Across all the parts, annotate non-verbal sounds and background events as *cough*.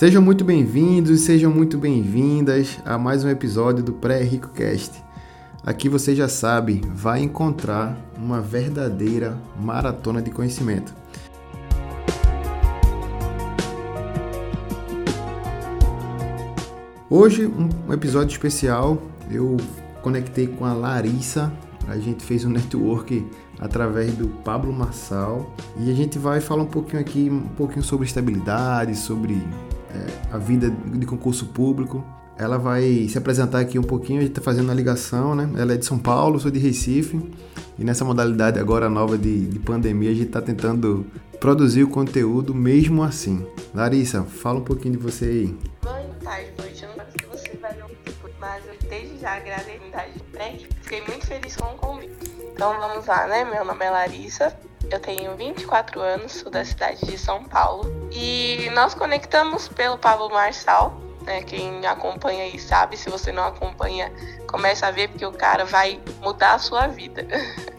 Sejam muito bem-vindos e sejam muito bem-vindas a mais um episódio do Pré-Rico Cast. Aqui você já sabe, vai encontrar uma verdadeira maratona de conhecimento. Hoje, um episódio especial, eu conectei com a Larissa, a gente fez um network através do Pablo Marçal e a gente vai falar um pouquinho aqui, um pouquinho sobre estabilidade, sobre é, a vida de concurso público. Ela vai se apresentar aqui um pouquinho, a gente está fazendo a ligação, né? Ela é de São Paulo, sou de Recife, e nessa modalidade agora nova de, de pandemia, a gente está tentando produzir o conteúdo mesmo assim. Larissa, fala um pouquinho de você aí. Boa tarde, noite. Eu não sei se você vai ver o mas eu desde já agradeço pré Fiquei muito feliz com o convite. Então vamos lá, né? Meu nome é Larissa, eu tenho 24 anos, sou da cidade de São Paulo e nós conectamos pelo Pablo Marçal. Né, quem acompanha aí sabe, se você não acompanha, começa a ver porque o cara vai mudar a sua vida.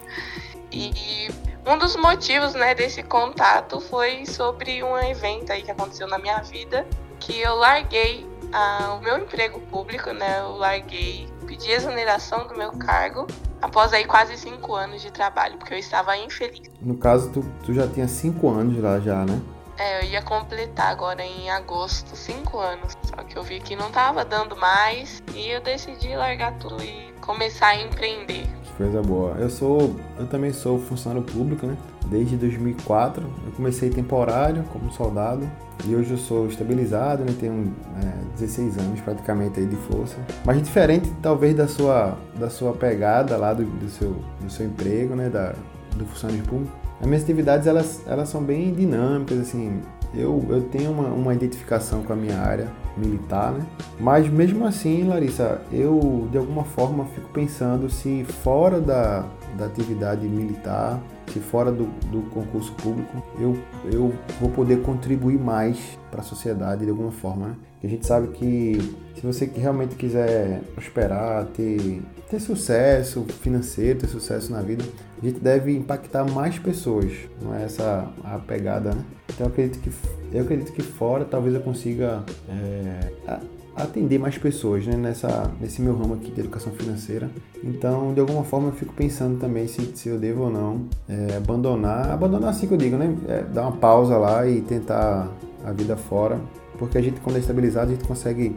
*laughs* e um dos motivos né, desse contato foi sobre um evento aí que aconteceu na minha vida, que eu larguei ah, o meu emprego público, né? Eu larguei, pedi exoneração do meu cargo após aí quase cinco anos de trabalho, porque eu estava infeliz. No caso, tu, tu já tinha cinco anos lá já, né? É, eu ia completar agora em agosto cinco anos. Só que eu vi que não estava dando mais e eu decidi largar tudo e começar a empreender. Coisa boa. Eu sou, eu também sou funcionário público, né? Desde 2004, eu comecei temporário como soldado e hoje eu sou estabilizado, né? Tenho é, 16 anos praticamente aí de força. Mas diferente talvez da sua, da sua pegada lá do, do, seu, do seu emprego, né? Da, do funcionário público. As minhas atividades elas, elas são bem dinâmicas, assim. Eu, eu tenho uma, uma identificação com a minha área militar, né? Mas mesmo assim, Larissa, eu de alguma forma fico pensando se fora da, da atividade militar, se fora do, do concurso público, eu, eu vou poder contribuir mais para a sociedade de alguma forma. Né? a gente sabe que se você realmente quiser prosperar, ter, ter sucesso financeiro, ter sucesso na vida, a gente deve impactar mais pessoas. Não é essa a pegada, né? Então eu acredito que, eu acredito que fora talvez eu consiga é, atender mais pessoas né, nessa, nesse meu ramo aqui de educação financeira. Então, de alguma forma, eu fico pensando também se, se eu devo ou não é, abandonar. Abandonar assim que eu digo, né? É, dar uma pausa lá e tentar a vida fora. Porque a gente, quando é estabilizado, a gente consegue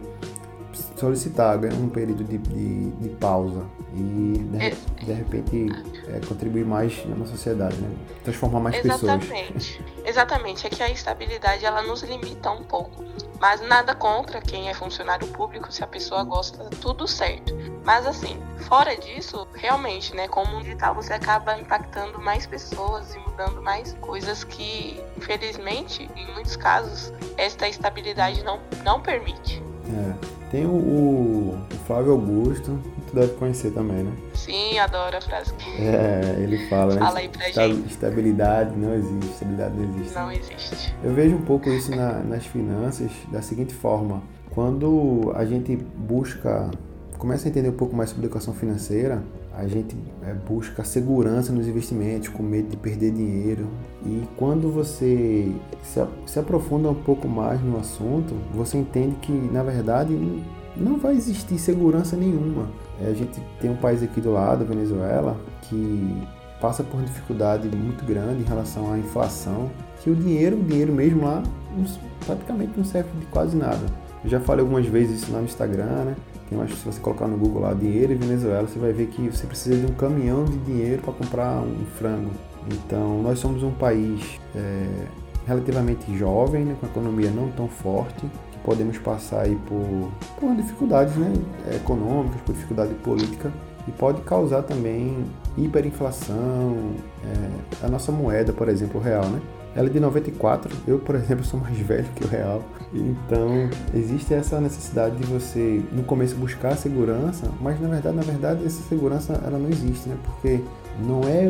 solicitar um período de, de, de pausa e de, de repente é, contribuir mais na sociedade, né? transformar mais Exatamente. pessoas. Exatamente. Exatamente. É que a estabilidade ela nos limita um pouco. Mas nada contra quem é funcionário público, se a pessoa gosta, tudo certo. Mas assim, fora disso, realmente, né, como um digital você acaba impactando mais pessoas e mudando mais coisas que, infelizmente, em muitos casos, esta estabilidade não, não permite. Tem o, o, Flávio Augusto, tu deve conhecer também, né? Sim, adoro a frase. É, ele fala, né? Fala aí pra gente. Estabilidade não existe, estabilidade não existe. Não existe. Eu vejo um pouco isso na, nas finanças da seguinte forma. Quando a gente busca, começa a entender um pouco mais sobre educação financeira, a gente é, busca segurança nos investimentos, com medo de perder dinheiro. E quando você se, se aprofunda um pouco mais no assunto, você entende que, na verdade, não vai existir segurança nenhuma. É, a gente tem um país aqui do lado, Venezuela, que passa por dificuldade muito grande em relação à inflação, que o dinheiro, o dinheiro mesmo lá, praticamente não serve de quase nada. Eu já falei algumas vezes isso lá no Instagram, né? Tem mais, se você colocar no Google lá dinheiro em Venezuela, você vai ver que você precisa de um caminhão de dinheiro para comprar um frango. Então, nós somos um país é, relativamente jovem, né, com a economia não tão forte, que podemos passar aí por, por dificuldades né, econômicas, por dificuldade política, e pode causar também hiperinflação, é, a nossa moeda, por exemplo, o real, né? Ela é de 94, eu, por exemplo, sou mais *laughs* velho que o real. Então, existe essa necessidade de você, no começo, buscar segurança, mas na verdade, na verdade, essa segurança ela não existe, né? Porque não é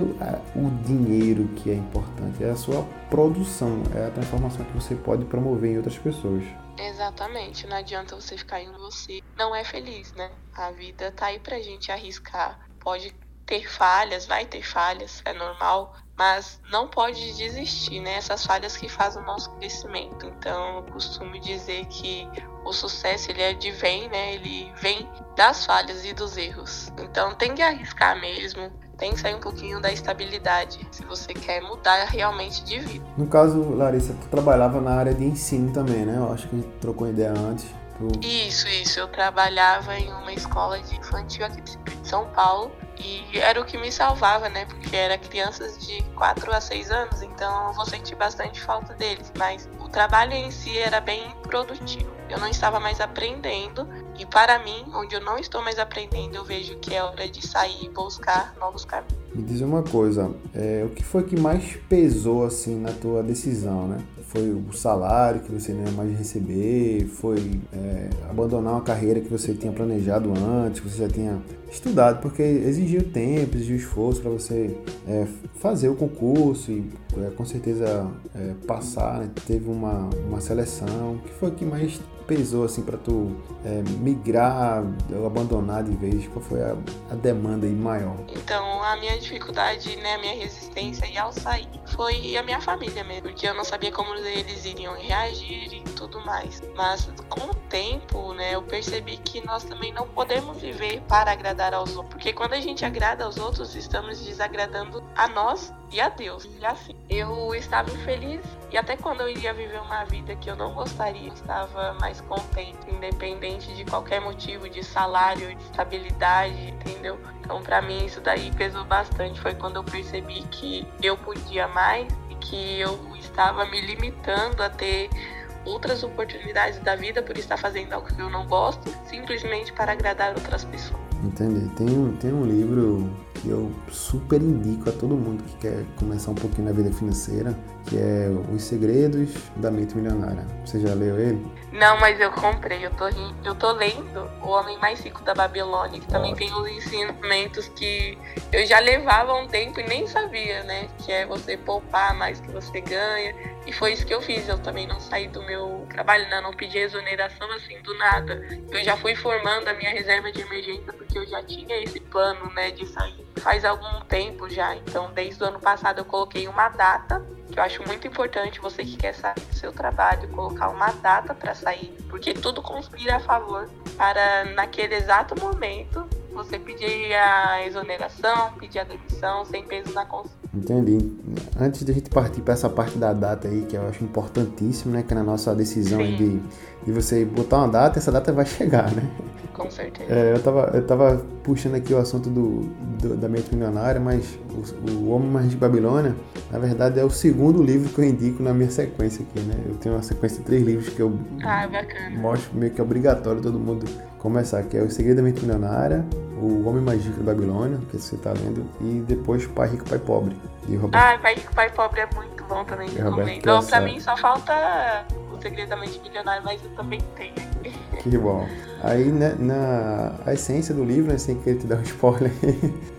o dinheiro que é importante, é a sua produção, é a transformação que você pode promover em outras pessoas. Exatamente, não adianta você ficar em você, não é feliz, né? A vida tá aí pra gente arriscar. Pode ter falhas, vai ter falhas, é normal, mas não pode desistir, né? Essas falhas que fazem o nosso crescimento. Então, eu costumo dizer que o sucesso ele advém, né? Ele vem das falhas e dos erros. Então, tem que arriscar mesmo, tem que sair um pouquinho da estabilidade se você quer mudar realmente de vida. No caso, Larissa, tu trabalhava na área de ensino também, né? Eu acho que a gente trocou ideia antes. Tu... Isso, isso. Eu trabalhava em uma escola de infantil aqui de São Paulo e era o que me salvava, né? Porque era crianças de 4 a 6 anos, então eu vou sentir bastante falta deles. Mas o trabalho em si era bem produtivo. Eu não estava mais aprendendo. E para mim, onde eu não estou mais aprendendo, eu vejo que é hora de sair e buscar novos caminhos. Me diz uma coisa, é, o que foi que mais pesou assim na tua decisão, né? Foi o salário que você não ia mais receber? Foi é, abandonar uma carreira que você tinha planejado antes, que você já tinha estudado? Porque exigiu tempo, exigiu esforço para você é, fazer o concurso e é, com certeza é, passar. Né? Teve uma, uma seleção. O que foi que mais pesou assim para tu é, migrar ou abandonar de vez? Qual foi a, a, demanda aí maior? Então, a minha dificuldade, né, a minha resistência e ao sair foi a minha família mesmo, porque eu não sabia como eles iriam reagir e tudo mais. Mas com o tempo, né, eu percebi que nós também não podemos viver para agradar aos outros, porque quando a gente agrada aos outros, estamos desagradando a nós e a Deus. E assim, eu estava infeliz e até quando eu iria viver uma vida que eu não gostaria, eu estava mais contente, independente de qualquer motivo, de salário, de estabilidade, entendeu? Então, para mim, isso daí pesou bastante. Foi quando eu percebi que eu podia mais e que eu estava me limitando a ter outras oportunidades da vida por estar fazendo algo que eu não gosto, simplesmente para agradar outras pessoas. Entendi. Tem, tem um livro que eu super indico a todo mundo que quer começar um pouquinho na vida financeira, que é Os Segredos da Mente Milionária. Você já leu ele? Não, mas eu comprei. Eu tô, eu tô lendo O Homem Mais Rico da Babilônia, que também Ótimo. tem os ensinamentos que eu já levava um tempo e nem sabia, né? Que é você poupar mais que você ganha. E foi isso que eu fiz. Eu também não saí do meu trabalho, não, não pedi exoneração assim do nada. Eu já fui formando a minha reserva de emergência porque eu já tinha esse plano, né, de sair faz algum tempo já. Então, desde o ano passado eu coloquei uma data que eu acho muito importante você que quer sair do seu trabalho colocar uma data para sair, porque tudo conspira a favor para naquele exato momento você pedir a exoneração, pedir a demissão sem peso na consciência. Entendi. Antes de a gente partir para essa parte da data aí, que eu acho importantíssimo, né? Que na nossa decisão de, de você botar uma data, essa data vai chegar, né? Com certeza. É, eu, tava, eu tava puxando aqui o assunto do, do da mente milionária, mas o, o Homem Mais de Babilônia, na verdade, é o segundo livro que eu indico na minha sequência aqui, né? Eu tenho uma sequência de três livros que eu ah, mostro meio que é obrigatório todo mundo começar, que é O Segredo da Mente Milionária, O Homem Mais Rico da Babilônia, que você está lendo, e depois Pai Rico, Pai Pobre, de Robert. Ah, Pai Rico, Pai Pobre é muito bom também, recomendo. Então, pra mim só falta O Segredo da Mente Milionária, mas eu também tenho. Que bom. Aí, né, na a essência do livro, né, sem querer te dar um *laughs* spoiler,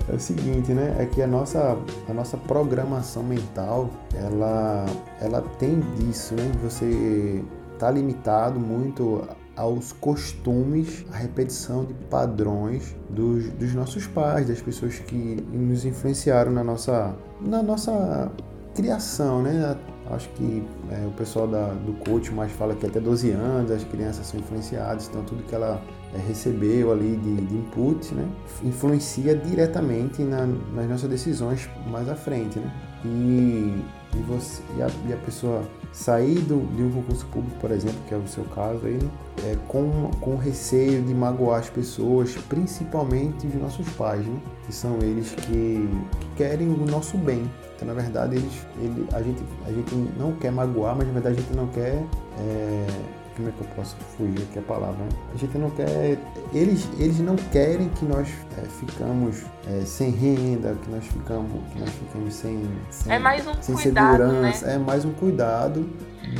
é o seguinte, né? É que a nossa, a nossa programação mental, ela, ela tem disso, né? Você tá limitado muito aos costumes, à repetição de padrões dos, dos nossos pais, das pessoas que nos influenciaram na nossa, na nossa criação, né? Acho que é, o pessoal da, do coach mais fala que até 12 anos as crianças são influenciadas, então tudo que ela é, recebeu ali de, de, input, né, influencia diretamente na, nas nossas decisões mais à frente, né? E, e, você, e, a, e a pessoa sair do, de um concurso público, por exemplo, que é o seu caso aí, é, com, com receio de magoar as pessoas, principalmente os nossos pais, né? que são eles que, que querem o nosso bem. Então, na verdade, eles, ele, a, gente, a gente não quer magoar, mas na verdade a gente não quer é, como é que eu posso fugir aqui a palavra? Né? A gente não quer. Eles, eles não querem que nós é, ficamos é, sem renda, que nós ficamos, que nós ficamos sem, sem, é mais um sem cuidado, segurança. Né? É mais um cuidado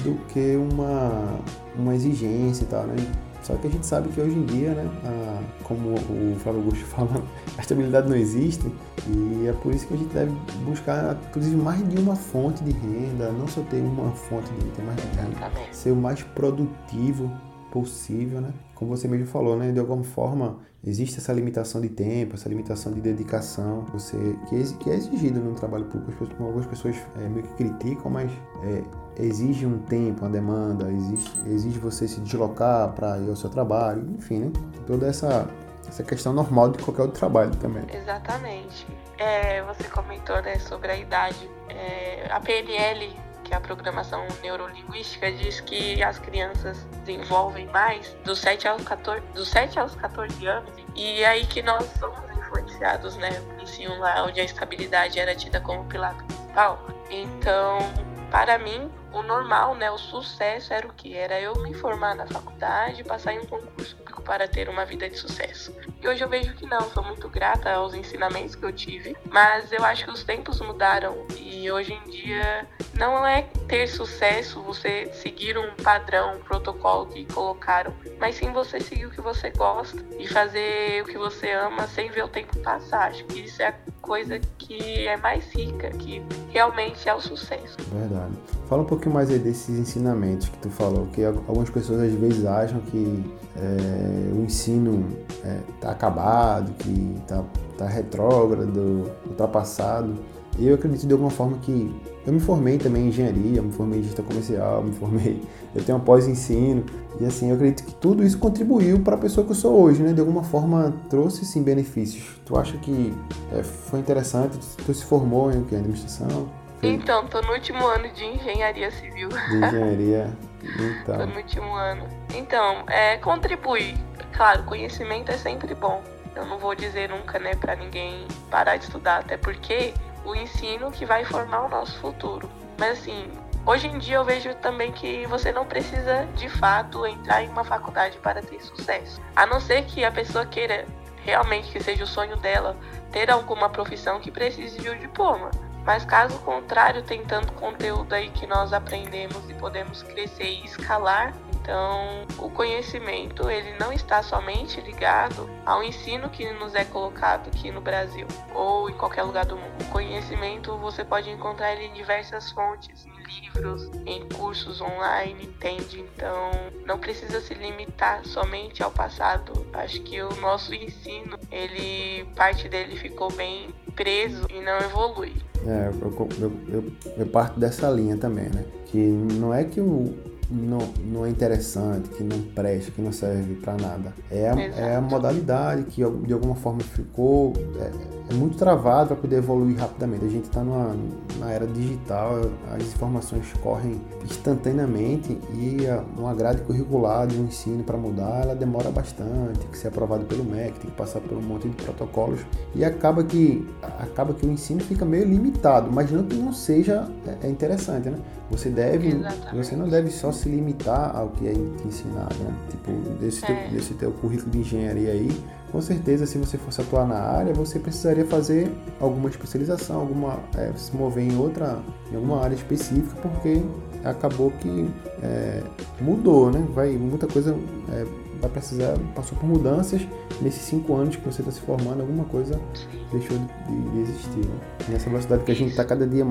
do que uma, uma exigência e tal, né? Só que a gente sabe que hoje em dia, né, a, como o Flávio Augusto *laughs* fala, a estabilidade não existe e é por isso que a gente deve buscar, inclusive, mais de uma fonte de renda, não só ter uma fonte de ter mais de renda, ser o mais produtivo possível, né? Como você mesmo falou, né? De alguma forma existe essa limitação de tempo, essa limitação de dedicação, você que é, que é exigido no trabalho público. Algumas pessoas é, meio que criticam, mas é, exige um tempo, uma demanda, exige, exige você se deslocar para ir ao seu trabalho, enfim, né? Toda essa essa questão normal de qualquer outro trabalho também. Exatamente. É, você comentou né, sobre a idade. É, a PNL que é a programação neurolinguística, diz que as crianças desenvolvem mais dos 7 aos 14, dos 7 aos 14 anos. E é aí que nós somos influenciados, né? No ensino lá, onde a estabilidade era tida como pilar principal. Então, para mim, o normal, né, o sucesso era o que? Era eu me formar na faculdade, passar em um concurso para ter uma vida de sucesso. E hoje eu vejo que não, sou muito grata aos ensinamentos que eu tive, mas eu acho que os tempos mudaram e hoje em dia não é ter sucesso você seguir um padrão, um protocolo que colocaram, mas sim você seguir o que você gosta e fazer o que você ama sem ver o tempo passar. Acho que isso é a coisa que é mais rica, que realmente é o sucesso. Verdade. Fala um pouquinho mais aí desses ensinamentos que tu falou, que algumas pessoas às vezes acham que é, o ensino é, acabado, que está tá retrógrado, ultrapassado. E eu acredito de alguma forma que eu me formei também em engenharia, me formei em gestão comercial, me formei, eu tenho um pós-ensino e assim eu acredito que tudo isso contribuiu para a pessoa que eu sou hoje, né? De alguma forma trouxe sim benefícios. Tu acha que é, foi interessante? Tu se formou em que? Administração? Então, tô no último ano de engenharia civil. De *laughs* engenharia, então. tô no último ano. Então, é, contribui. Claro, conhecimento é sempre bom. Eu não vou dizer nunca, né, para ninguém parar de estudar, até porque o ensino que vai formar o nosso futuro. Mas assim, hoje em dia eu vejo também que você não precisa de fato entrar em uma faculdade para ter sucesso. A não ser que a pessoa queira realmente que seja o sonho dela ter alguma profissão que precise de um diploma. Mas caso contrário, tem tanto conteúdo aí que nós aprendemos e podemos crescer e escalar então, o conhecimento ele não está somente ligado ao ensino que nos é colocado aqui no Brasil ou em qualquer lugar do mundo. O conhecimento você pode encontrar ele em diversas fontes, em livros, em cursos online, entende? Então, não precisa se limitar somente ao passado. Acho que o nosso ensino, ele parte dele ficou bem preso e não evolui. É, eu, eu, eu, eu parto dessa linha também, né? Que não é que o não, não é interessante, que não presta, que não serve para nada. É a, é a modalidade que de alguma forma ficou é, é muito travado para poder evoluir rapidamente. A gente está na era digital, as informações correm instantaneamente e a, uma grade curricular de um ensino para mudar, ela demora bastante, tem que ser aprovado pelo MEC, tem que passar por um monte de protocolos e acaba que acaba que o ensino fica meio limitado, mas não que não seja é, é interessante, né? Você deve, Exatamente. você não deve só se limitar ao que é ensinado, né? Tipo, desse, é. teu, desse teu currículo de engenharia aí, com certeza, se você fosse atuar na área, você precisaria fazer alguma especialização, alguma é, se mover em outra, em alguma área específica, porque acabou que é, mudou, né? Vai muita coisa é, vai precisar passou por mudanças nesses cinco anos que você está se formando, alguma coisa deixou de, de existir. Né? Nessa velocidade que a gente está cada dia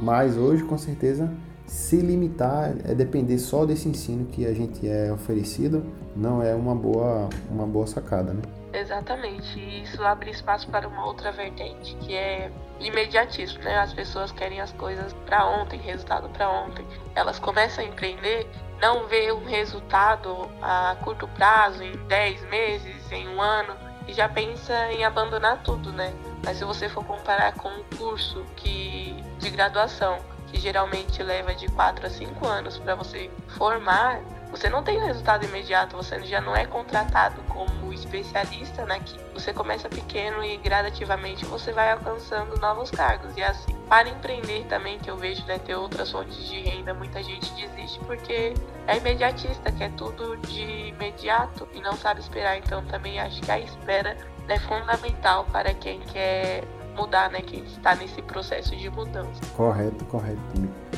mais hoje, com certeza se limitar, é depender só desse ensino que a gente é oferecido, não é uma boa, uma boa sacada, né? Exatamente, e isso abre espaço para uma outra vertente, que é imediatismo, né? As pessoas querem as coisas para ontem, resultado para ontem. Elas começam a empreender, não vê um resultado a curto prazo, em 10 meses, em um ano, e já pensa em abandonar tudo, né? Mas se você for comparar com um curso que de graduação, que geralmente leva de 4 a 5 anos para você formar, você não tem resultado imediato, você já não é contratado como especialista naquilo. Você começa pequeno e gradativamente você vai alcançando novos cargos. E assim, para empreender também, que eu vejo né, ter outras fontes de renda, muita gente desiste porque é imediatista, quer tudo de imediato e não sabe esperar. Então também acho que a espera é fundamental para quem quer mudar, né? Quem está nesse processo de mudança. Correto, correto,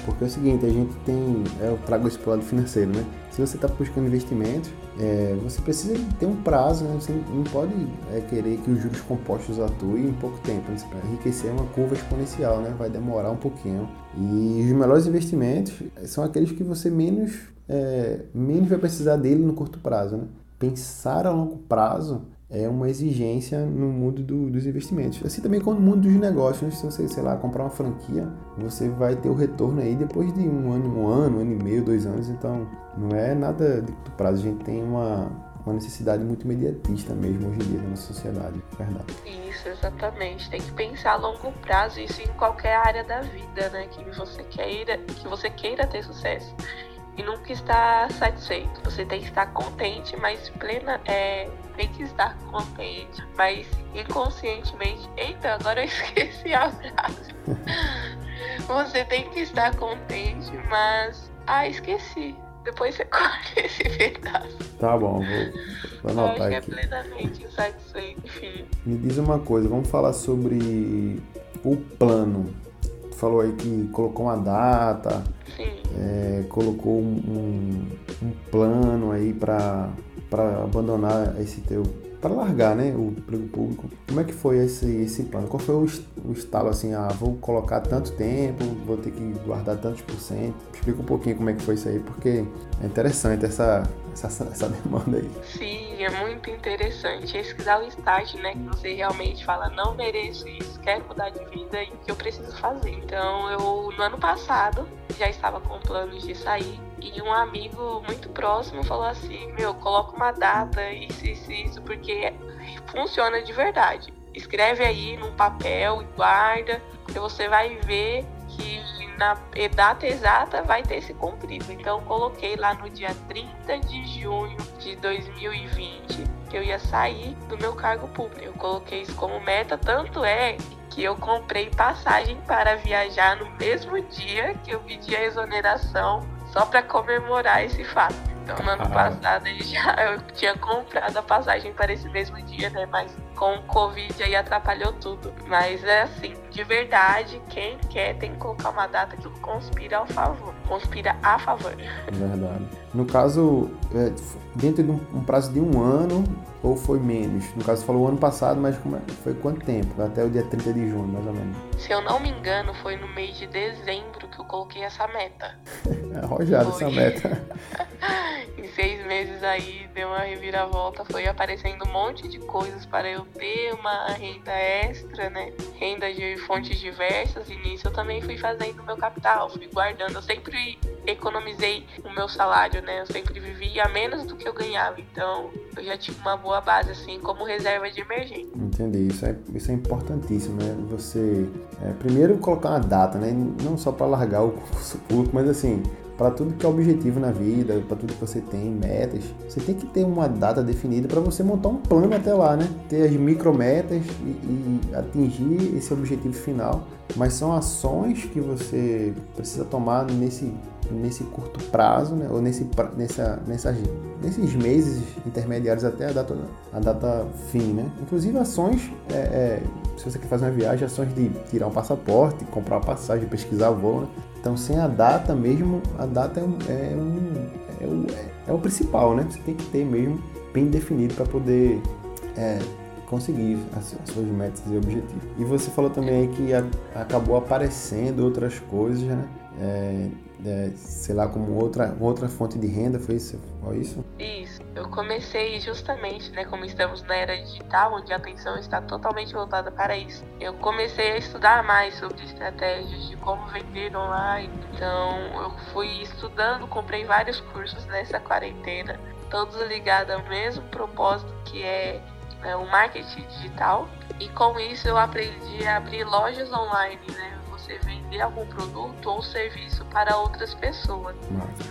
Porque é o seguinte, a gente tem, é, eu trago esse lado financeiro, né? Se você está buscando investimentos, é, você precisa ter um prazo, né? Você não pode é, querer que os juros compostos atuem em pouco tempo. Né? Para enriquecer é uma curva exponencial, né? Vai demorar um pouquinho. E os melhores investimentos são aqueles que você menos, é, menos vai precisar dele no curto prazo, né? Pensar a longo prazo é uma exigência no mundo do, dos investimentos. Assim também como no mundo dos negócios. Se você, sei lá, comprar uma franquia, você vai ter o retorno aí depois de um ano, um ano, um ano e meio, dois anos. Então, não é nada de curto prazo. A gente tem uma, uma necessidade muito imediatista mesmo hoje em dia na nossa sociedade, é verdade. Isso, exatamente. Tem que pensar a longo prazo, isso em qualquer área da vida, né? Que você queira, que você queira ter sucesso e nunca estar satisfeito. Você tem que estar contente, mas plena, é, tem que estar contente, mas inconscientemente. Eita, agora eu *laughs* esqueci a frase. você tem que estar contente, mas. Ah, esqueci. Depois você *laughs* corta esse pedaço. Tá bom, vou, vou anotar eu acho que é plenamente insatisfeito, enfim. Me diz uma coisa, vamos falar sobre o plano. Tu falou aí que colocou uma data, é, colocou um, um, plano aí para abandonar esse teu para largar né, o emprego público. Como é que foi esse, esse plano? Qual foi o, o estalo assim, ah, vou colocar tanto tempo, vou ter que guardar tantos por cento? Explica um pouquinho como é que foi isso aí, porque é interessante essa, essa, essa demanda aí. Sim, é muito interessante. Esse que dá o start, né? Que você realmente fala, não mereço isso, quero mudar de vida e o que eu preciso fazer. Então, eu, no ano passado, já estava com planos de sair e um amigo muito próximo falou assim: Meu, coloca uma data, isso, isso, isso, porque funciona de verdade. Escreve aí num papel e guarda, porque você vai ver que na data exata vai ter se cumprido. Então, coloquei lá no dia 30 de junho de 2020 que eu ia sair do meu cargo público. Eu coloquei isso como meta, tanto é que eu comprei passagem para viajar no mesmo dia que eu pedi a exoneração só para comemorar esse fato. Então, no ano passado já *laughs* eu tinha comprado a passagem para esse mesmo dia, né? Mas com o Covid aí atrapalhou tudo. Mas é assim, de verdade, quem quer tem que colocar uma data que conspira ao favor. Conspira a favor. É *laughs* verdade. No caso, é, dentro de um, prazo de um ano ou foi menos? No caso, falou ano passado, mas como é, foi quanto tempo? Até o dia 30 de junho, mais ou menos. Se eu não me engano, foi no mês de dezembro que eu coloquei essa meta. *laughs* é arrojada essa meta. Meses aí deu uma reviravolta, foi aparecendo um monte de coisas para eu ter uma renda extra, né? Renda de fontes diversas, e nisso eu também fui fazendo meu capital, fui guardando. Eu sempre economizei o meu salário, né? Eu sempre vivia menos do que eu ganhava, então eu já tinha uma boa base, assim, como reserva de emergência. Entendi, isso é, isso é importantíssimo, né? Você, é, primeiro, colocar uma data, né? Não só para largar o *laughs* curso público, mas assim, para tudo que é objetivo na vida, para tudo que você tem, metas, você tem que ter uma data definida para você montar um plano até lá, né? Ter as micrometas e, e atingir esse objetivo final. Mas são ações que você precisa tomar nesse nesse curto prazo, né? ou nesse, nessa, nesses meses intermediários até a data, a data fim. Né? Inclusive ações, é, é, se você quer fazer uma viagem, ações de tirar um passaporte, comprar uma passagem, pesquisar voo. Né? Então, sem a data mesmo, a data é, um, é, um, é, o, é o principal, né? Você tem que ter mesmo bem definido para poder é, conseguir as, as, suas metas e objetivos. E você falou também que a, acabou aparecendo outras coisas, né? É, é, sei lá, como outra, outra fonte de renda, foi isso? Foi isso? Isso. Eu comecei justamente, né, como estamos na era digital, onde a atenção está totalmente voltada para isso. Eu comecei a estudar mais sobre estratégias de como vender online. Então, eu fui estudando, comprei vários cursos nessa quarentena, todos ligados ao mesmo propósito que é, é o marketing digital. E com isso eu aprendi a abrir lojas online, né? você vender algum produto ou serviço para outras pessoas.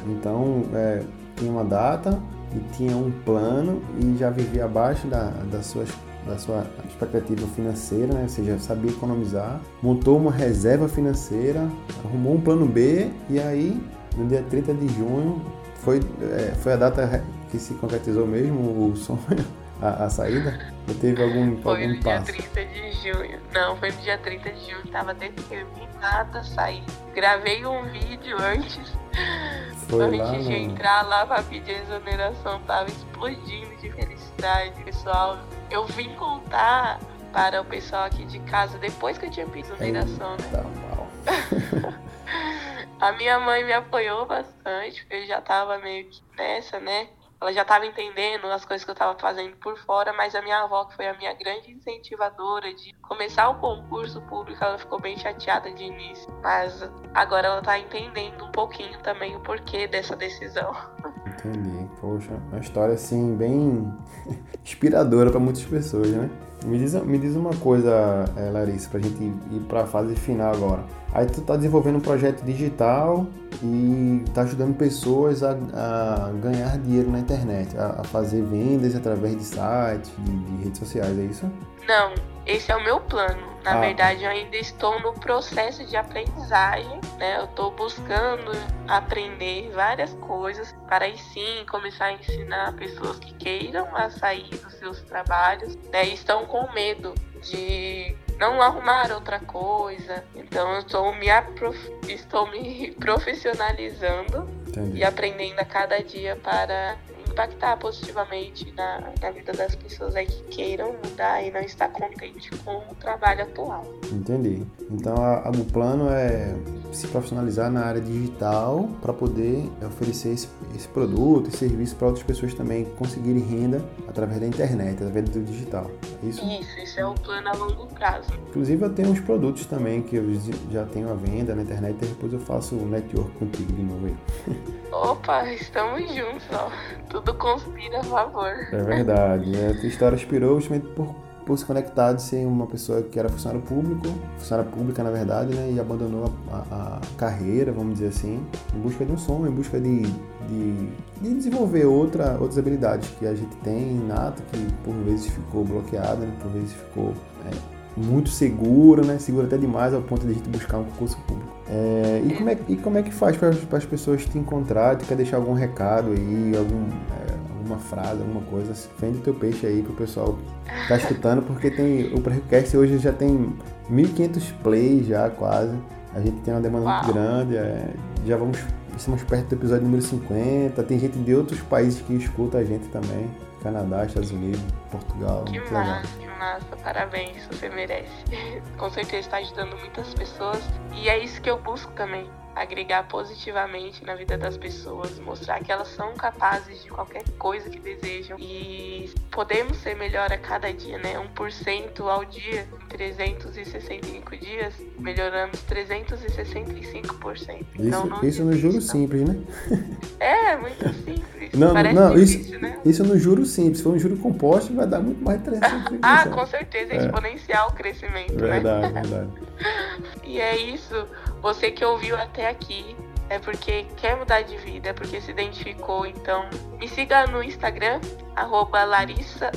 Então, é, tinha uma data e tinha um plano e já vivia abaixo da, das suas da sua expectativa financeira, né? ou seja, sabia economizar, montou uma reserva financeira, arrumou um plano B e aí, no dia 30 de junho, foi, é, foi a data que se concretizou mesmo o sonho a, a saída? Ou teve algum, Foi algum no dia passo? 30 de junho. Não, foi no dia 30 de junho. Tava determinada a sair. Gravei um vídeo antes. Foi lá antes de no... entrar lá pra pedir a exoneração. Tava explodindo de felicidade, pessoal. Eu vim contar para o pessoal aqui de casa depois que eu tinha pedido exoneração, né? Tá mal. *laughs* A minha mãe me apoiou bastante, porque eu já tava meio que nessa, né? Ela já tava entendendo as coisas que eu tava fazendo por fora, mas a minha avó, que foi a minha grande incentivadora de começar o concurso público, ela ficou bem chateada de início. Mas agora ela tá entendendo um pouquinho também o porquê dessa decisão. *laughs* Entendi. Poxa, uma história assim bem *laughs* inspiradora para muitas pessoas, né? Me diz, me diz uma coisa, eh, Larissa, pra gente ir para a fase final agora. Aí tu tá desenvolvendo um projeto digital e tá ajudando pessoas a, a ganhar dinheiro na internet, a, a, fazer vendas através de sites, de, de, redes sociais, é isso? Não, esse é o meu plano. Na Ah. verdade, eu ainda estou no processo de aprendizagem, né? Eu estou buscando aprender várias coisas para aí sim começar a ensinar pessoas que queiram a sair dos seus trabalhos, né? E estão com medo de não arrumar outra coisa. Então eu estou me, aprof- estou me *laughs* profissionalizando Entendi. e aprendendo a cada dia para impactar positivamente na, na vida das pessoas aí que queiram mudar e não estar contente com o trabalho atual. Entendi. Então a- a- o plano é se profissionalizar na área digital para poder oferecer esse, esse produto e serviço para outras pessoas também conseguirem renda através da internet, através do digital. É isso? Isso, isso é o plano a longo prazo. Inclusive eu tenho uns produtos também que eu já tenho à venda na internet e depois eu faço um network contigo de novo aí. Opa, estamos juntos, ó. Tudo conspira a favor. É verdade. né? A história inspirou justamente por, por se conectar de ser uma pessoa que era funcionário público, funcionária pública na verdade, né? E abandonou a, a- carreira, vamos dizer assim, em busca de um sonho, em busca de, de, de desenvolver outra, outras habilidades que a gente tem inato, que por vezes ficou bloqueada, né? por vezes ficou é, muito segura, né? Segura até demais ao ponto de a gente buscar um concurso público. É, e, como é, e como é que faz para as pessoas te encontrar? Tu quer deixar algum recado aí, algum, é, alguma frase, alguma coisa? Vende teu peixe aí pro pessoal que tá escutando, porque tem o Pré-Cast hoje já tem 1.500 plays já quase. A gente tem uma demanda muito Uau. grande, é, já vamos estamos perto do episódio número 50. Tem gente de outros países que escuta a gente também. Canadá, Estados Unidos, Portugal. Que muito legal. massa, que massa, parabéns, você merece. *laughs* Com certeza está ajudando muitas pessoas e é isso que eu busco também. Agregar positivamente na vida das pessoas, mostrar que elas são capazes de qualquer coisa que desejam e podemos ser melhor a cada dia, né? 1% ao dia, em 365 dias, melhoramos 365%. Então, Isso, não isso no juro simples, né? É, muito *laughs* simples. Não, Parece não, difícil, isso, né? isso no juro simples. Se for um juro composto, vai dar muito mais de 300 Ah, com certeza, é exponencial o crescimento, né? Verdade, verdade. E é isso. Você que ouviu até aqui é porque quer mudar de vida, é porque se identificou. Então, me siga no Instagram, arroba Larissa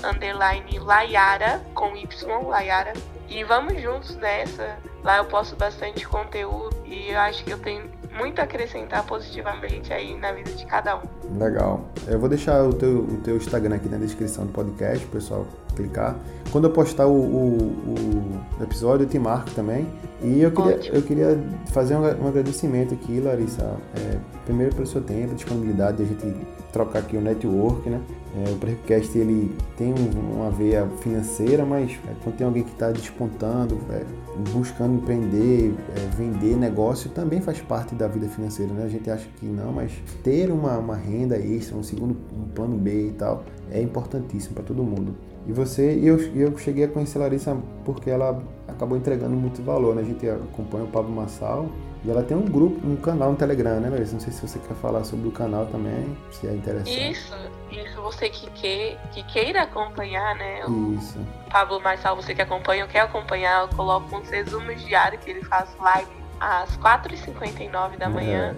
Layara, com Y, Layara. E vamos juntos nessa. Lá eu posto bastante conteúdo e eu acho que eu tenho muito a acrescentar positivamente aí na vida de cada um. Legal. Eu vou deixar o teu, o teu Instagram aqui na descrição do podcast, pessoal clicar. Quando eu postar o, o- o episódio, eu te marco também. E eu queria, Ótimo. eu queria fazer um, um agradecimento aqui, Larissa. É, primeiro pelo seu tempo, disponibilidade de a gente trocar aqui o network, né? É, o podcast ele tem um- uma veia financeira, mas é, quando tem alguém que está despontando, é, buscando empreender, é, vender negócio, também faz parte da vida financeira, né? A gente acha que não, mas ter uma, uma renda extra, um segundo um plano B e tal, é importantíssimo para todo mundo. E você, e eu, eu cheguei a conhecer a Larissa porque ela acabou entregando muito valor, né? A gente acompanha o Pablo Massal e ela tem um grupo, um canal no Telegram, né, Larissa? Não sei se você quer falar sobre o canal também, se é interessante. Isso, isso você que, que, que queira acompanhar, né? O Isso. Pablo Marçal, você que acompanha ou quer acompanhar, eu coloco uns resumos diários que ele faz live às 4h59 da manhã.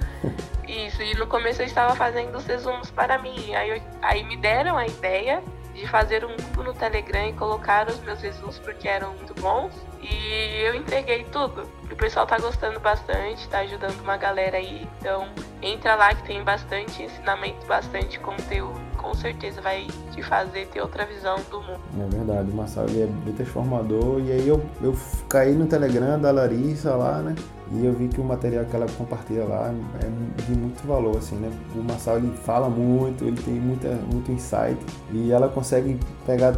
Isso, e no começo eu estava fazendo os resumos para mim. Aí, eu- aí me deram a ideia de fazer um grupo no Telegram e colocar os meus resumos porque eram muito bons. E eu entreguei tudo. O pessoal tá gostando bastante, tá ajudando uma galera aí. Então entra lá que tem bastante ensinamento, bastante conteúdo, com certeza vai te fazer ter outra visão do mundo. É verdade, o Marçal é bem transformador. E aí eu, eu caí no Telegram da Larissa lá, né? E eu vi que o material que ela compartilha lá é de muito valor, assim, né? O Marçal ele fala muito, ele tem muita, muito insight e ela consegue pegar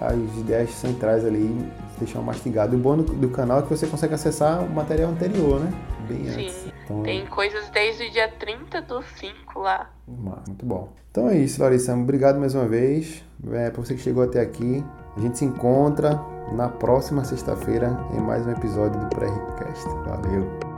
as ideias centrais ali deixar mastigado. E o bom do, do, canal é que você consegue acessar o material anterior, né? Bem Sim, antes. Então, tem coisas desde o dia 30 do 5 lá. Muito bom. Então é isso, Larissa. Obrigado mais uma vez. É, para você que chegou até aqui. A gente se encontra na próxima sexta-feira em mais um episódio do Pré-Ricocast. Valeu!